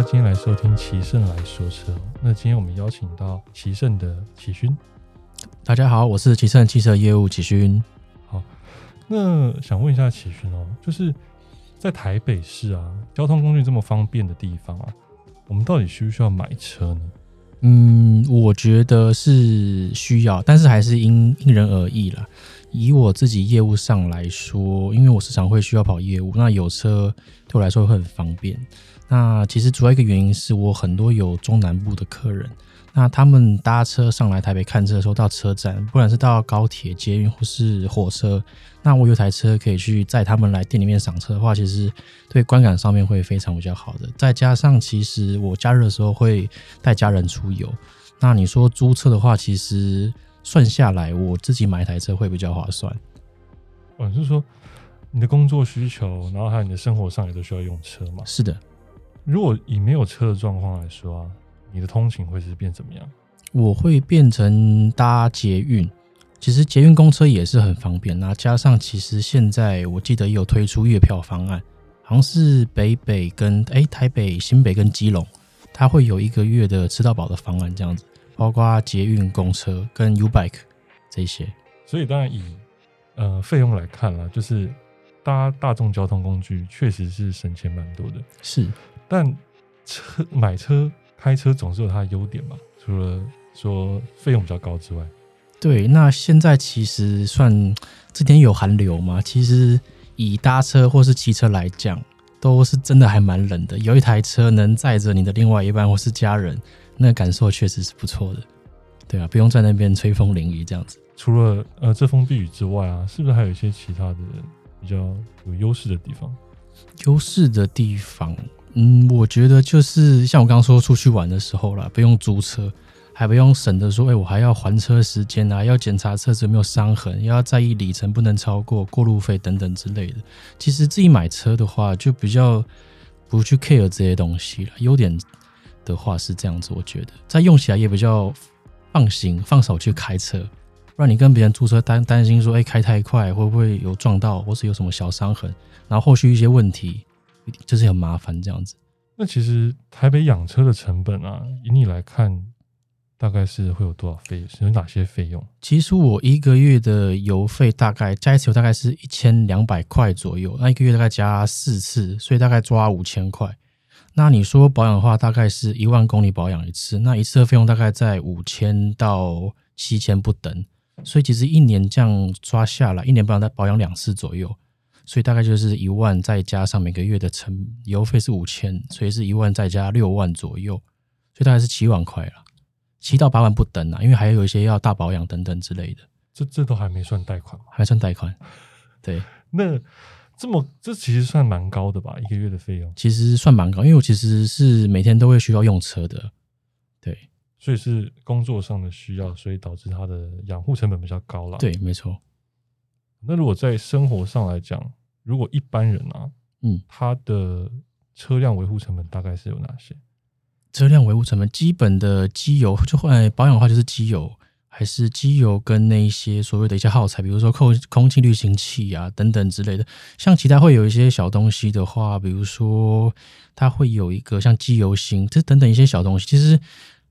家今天来收听奇胜来说车。那今天我们邀请到奇胜的启勋。大家好，我是奇胜汽车业务启勋。好，那想问一下启勋哦，就是在台北市啊，交通工具这么方便的地方啊，我们到底需不需要买车呢？嗯，我觉得是需要，但是还是因因人而异啦。以我自己业务上来说，因为我时常会需要跑业务，那有车对我来说会很方便。那其实主要一个原因是我很多有中南部的客人，那他们搭车上来台北看车的时候，到车站，不管是到高铁、捷运或是火车，那我有台车可以去载他们来店里面赏车的话，其实对观感上面会非常比较好的。再加上其实我假日的时候会带家人出游，那你说租车的话，其实算下来我自己买一台车会比较划算。我是说你的工作需求，然后还有你的生活上也都需要用车嘛？是的。如果以没有车的状况来说啊，你的通勤会是变怎么样？我会变成搭捷运，其实捷运公车也是很方便。那加上其实现在我记得有推出月票方案，好像是北北跟哎台北新北跟基隆，它会有一个月的吃到饱的方案这样子，包括捷运公车跟 U Bike 这些。所以当然以呃费用来看啦，就是搭大众交通工具确实是省钱蛮多的。是。但车买车开车总是有它的优点嘛，除了说费用比较高之外，对。那现在其实算这天有寒流嘛，其实以搭车或是骑车来讲，都是真的还蛮冷的。有一台车能载着你的另外一半或是家人，那感受确实是不错的。对啊，不用在那边吹风淋雨这样子。除了呃遮风避雨之外啊，是不是还有一些其他的比较有优势的地方？优势的地方。嗯，我觉得就是像我刚刚说出去玩的时候啦，不用租车，还不用省得说，哎，我还要还车时间啊，要检查车子有没有伤痕，要在意里程不能超过过路费等等之类的。其实自己买车的话，就比较不去 care 这些东西了。优点的话是这样子，我觉得在用起来也比较放心，放手去开车，不然你跟别人租车担担心说，哎，开太快会不会有撞到，或是有什么小伤痕，然后后续一些问题。就是很麻烦这样子。那其实台北养车的成本啊，以你来看，大概是会有多少费？有哪些费用？其实我一个月的油费大概加一次油大概是一千两百块左右，那一个月大概加四次，所以大概抓五千块。那你说保养的话，大概是一万公里保养一次，那一次的费用大概在五千到七千不等。所以其实一年这样抓下来，一年保养再保养两次左右。所以大概就是一万，再加上每个月的成油费是五千，所以是一万再加六万左右，所以大概是七万块了，七到八万不等啊，因为还有一些要大保养等等之类的。这这都还没算贷款还算贷款。对，那这么这其实算蛮高的吧？一个月的费用其实算蛮高，因为我其实是每天都会需要用车的，对，所以是工作上的需要，所以导致它的养护成本比较高了。对，没错。那如果在生活上来讲，如果一般人啊，嗯，他的车辆维护成本大概是有哪些？车辆维护成本，基本的机油就会保养的话，就是机油，还是机油跟那一些所谓的一些耗材，比如说空空气滤清器啊等等之类的。像其他会有一些小东西的话，比如说它会有一个像机油芯，这等等一些小东西，其实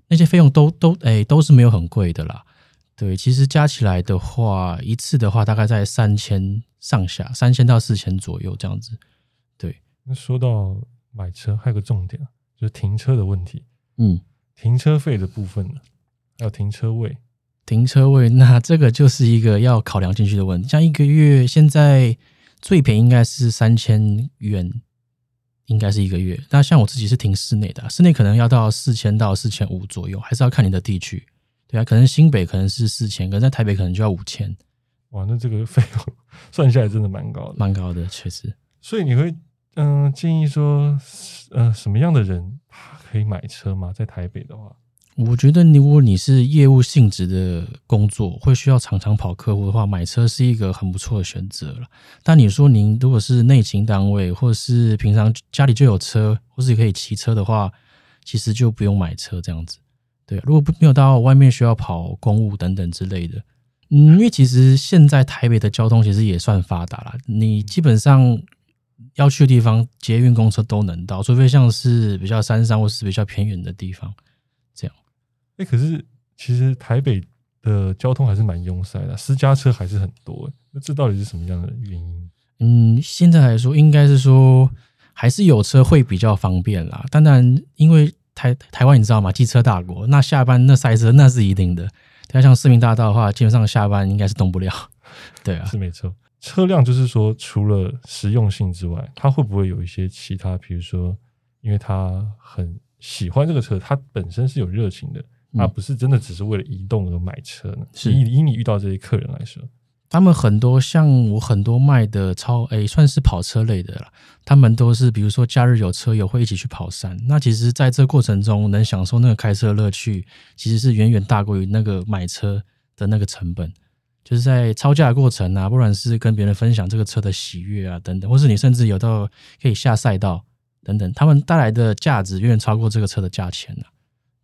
那些费用都都哎都是没有很贵的啦。对，其实加起来的话，一次的话大概在三千上下，三千到四千左右这样子。对，那说到买车，还有个重点就是停车的问题。嗯，停车费的部分呢，还有停车位。停车位，那这个就是一个要考量进去的问题。像一个月现在最便宜应该是三千元，应该是一个月。那像我自己是停室内的，室内可能要到四千到四千五左右，还是要看你的地区。对啊，可能新北可能是四千，可能在台北可能就要五千。哇，那这个费用 算下来真的蛮高的，蛮高的，确实。所以你会嗯建议说，呃，什么样的人可以买车吗？在台北的话，我觉得如果你是业务性质的工作，会需要常常跑客户的话，买车是一个很不错的选择了。但你说您如果是内勤单位，或者是平常家里就有车，或是可以骑车的话，其实就不用买车这样子。对，如果不没有到外面需要跑公务等等之类的，嗯，因为其实现在台北的交通其实也算发达了，你基本上要去的地方，捷运、公车都能到，除非像是比较山上或是比较偏远的地方这样。哎、可是其实台北的交通还是蛮拥塞的，私家车还是很多欸。那这到底是什么样的原因？嗯，现在来说，应该是说还是有车会比较方便啦。当然，因为台台湾你知道吗？机车大国，那下班那塞车那是一定的。对啊，像市民大道的话，基本上下班应该是动不了。对啊，是没错。车辆就是说，除了实用性之外，它会不会有一些其他？比如说，因为他很喜欢这个车，他本身是有热情的，嗯而不是真的只是为了移动而买车呢？是以以你遇到这些客人来说，他们很多像我很多卖的超诶、算是跑车类的啦，他们都是比如说假日有车友会一起去跑山。那其实在这过程中能享受那个开车的乐趣，其实是远远大过于那个买车的那个成本。就是在超价的过程啊，不管是跟别人分享这个车的喜悦啊等等，或是你甚至有到可以下赛道等等，他们带来的价值远远超过这个车的价钱啊。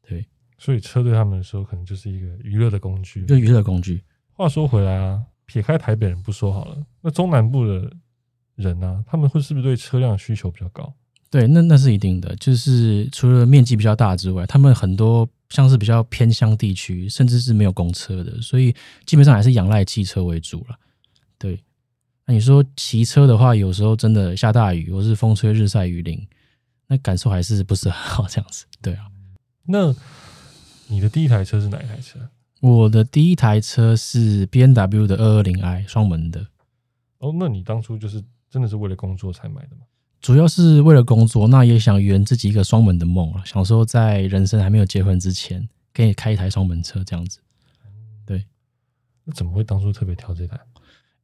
对，所以车对他们来说，可能就是一个娱乐的工具。就娱乐工具。话说回来啊，撇开台北人不说好了，那中南部的人啊，他们会是不是对车辆需求比较高？对，那那是一定的。就是除了面积比较大之外，他们很多像是比较偏乡地区，甚至是没有公车的，所以基本上还是仰赖汽车为主了。对，那你说骑车的话，有时候真的下大雨，或是风吹日晒雨淋，那感受还是不是很好这样子。对啊，那你的第一台车是哪一台车？我的第一台车是 B N W 的二二零 i 双门的，哦，那你当初就是真的是为了工作才买的吗？主要是为了工作，那也想圆自己一个双门的梦了。想说在人生还没有结婚之前，可以开一台双门车这样子。对那怎么会当初特别挑这台？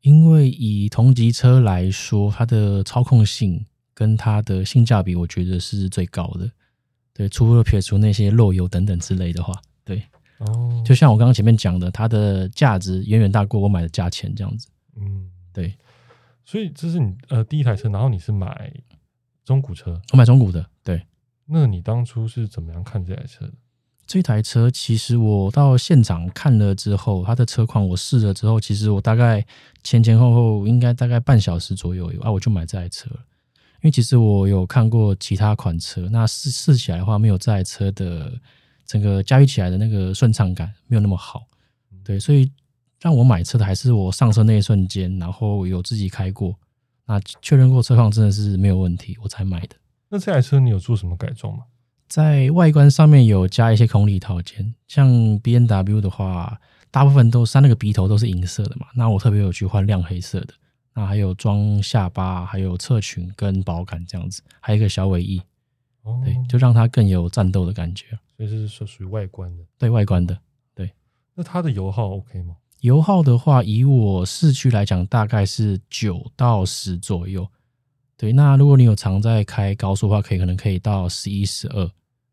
因为以同级车来说，它的操控性跟它的性价比，我觉得是最高的。对，除了撇除那些漏油等等之类的话，对，哦，就像我刚刚前面讲的，它的价值远远大过我买的价钱这样子。嗯，对所以这是你呃第一台车，然后你是买中古车，我买中古的，对。那你当初是怎么样看这台车的？这台车其实我到现场看了之后，它的车况我试了之后，其实我大概前前后后应该大概半小时左右有啊，我就买这台车了。因为其实我有看过其他款车，那试试起来的话，没有这台车的整个驾驭起来的那个顺畅感没有那么好。对，所以让我买车的还是我上车那一瞬间，然后有自己开过，那确认过车况真的是没有问题，我才买的。那这台车你有做什么改装吗？在外观上面有加一些空力套件，像 B N W 的话，大部分都是它那个鼻头都是银色的嘛，那我特别有去换亮黑色的，那还有装下巴，还有侧裙跟保杆这样子，还有一个小尾翼，哦，对，就让它更有战斗的感觉。所以是属属于外观的。对外观的对那它的油耗 OK 吗？油耗的话，以我市区来讲，大概是九到十左右。对，那如果你有常在开高速的话，可以可能可以到十一、十二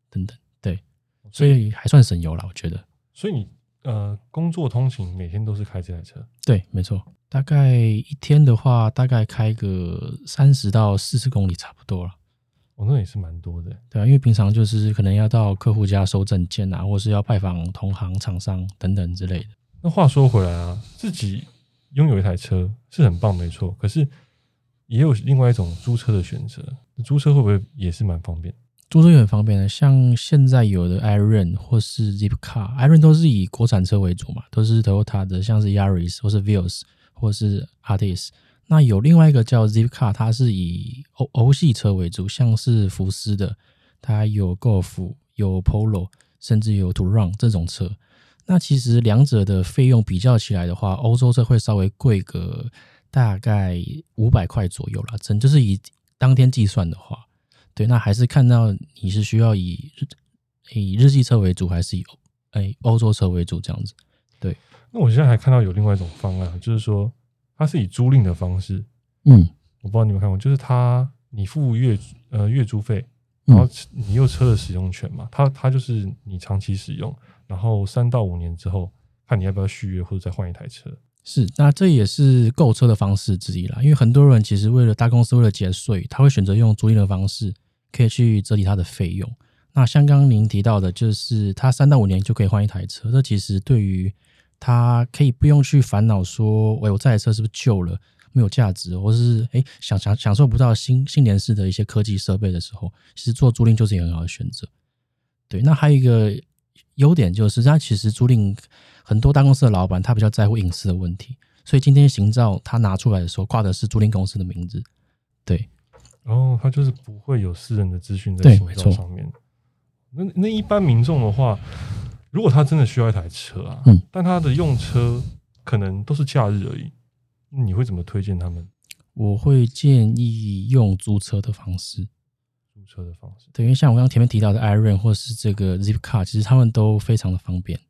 等等。对，所以还算省油啦，我觉得。所以你呃工作通勤每天都是开这台车，对，没错，大概一天的话，大概开个三十到四十公里差不多了。哦，那也是蛮多的。对啊，因为平常就是可能要到客户家收证件啊，或是要拜访同行厂商等等之类的。那话说回来啊，自己拥有一台车是很棒，没错。可是也有另外一种租车的选择，租车会不会也是蛮方便？租车也很方便的，像现在有的 Iron 或是 Zipcar，Iron 都是以国产车为主嘛，都是 Toyota 的，像是 Yaris 或是 Vios 或是 Artis。那有另外一个叫 Zipcar，它是以欧欧系车为主，像是福斯的，它有 Golf、有 Polo，甚至有 Touran 这种车。那其实两者的费用比较起来的话，欧洲车会稍微贵个大概五百块左右啦，真就是以当天计算的话。对，那还是看到你是需要以日以日系车为主，还是以欧哎欧洲车为主这样子。对那我现在还看到有另外一种方案，就是说它是以租赁的方式，嗯我不知道你有没有看过，就是它你付月呃月租费，然后嗯你有车的使用权嘛，它它就是你长期使用，然后三到五年之后看你要不要续约或者再换一台车。是，那这也是购车的方式之一啦。因为很多人其实为了大公司为了节税，他会选择用租赁的方式，可以去折抵他的费用。那像刚刚您提到的，就是他三到五年就可以换一台车，这其实对于他可以不用去烦恼说，喂，我这台车是不是旧了，没有价值，或是诶享享享受不到新新联式的一些科技设备的时候，其实做租赁就是一个很好的选择。对，那还有一个优点就是，它其实租赁很多大公司的老板他比较在乎隐私的问题，所以今天行照他拿出来的时候挂的是租赁公司的名字。对，然后他就是不会有私人的资讯在行照上面。那那一般民众的话。如果他真的需要一台车啊，嗯，但他的用车可能都是假日而已，你会怎么推荐他们？我会建议用租车的方式，租车的方式。对，因为像我刚刚前面提到的 Iron 或是这个 Zipcar，其实他们都非常的方便。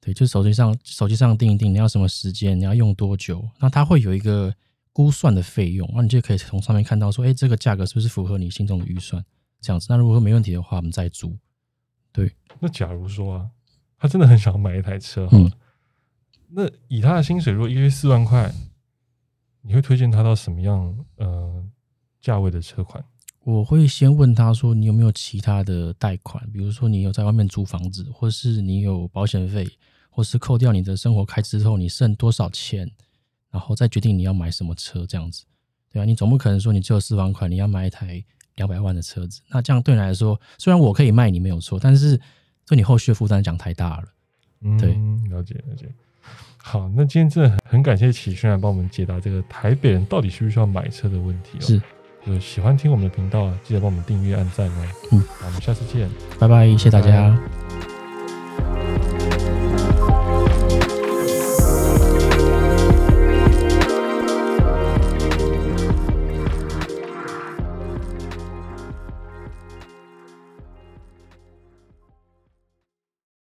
对，就手机上手机上定一定你要什么时间，你要用多久，那它会有一个估算的费用，那你就可以从上面看到说，哎，这个价格是不是符合你心中的预算？这样子，那如果说没问题的话，我们再租。对，那假如说啊，他真的很想买一台车，嗯，那以他的薪水，如果一个月四万块，你会推荐他到什么样呃价位的车款？我会先问他说，你有没有其他的贷款？比如说你有在外面租房子，或是你有保险费，或是扣掉你的生活开支之后，你剩多少钱，然后再决定你要买什么车这样子。对啊，你总不可能说你只有四万块，你要买一台。两百万的车子，那这样对你来说，虽然我可以卖你没有错，但是对你后续的负担讲太大了。对，了解了解。好，那今天真的很感谢启轩来帮我们解答这个台北人到底需不需要买车的问题。哦是，就喜欢听我们的频道啊，记得帮我们订阅、按赞哦。嗯，好，我们下次见，拜拜，谢谢大家。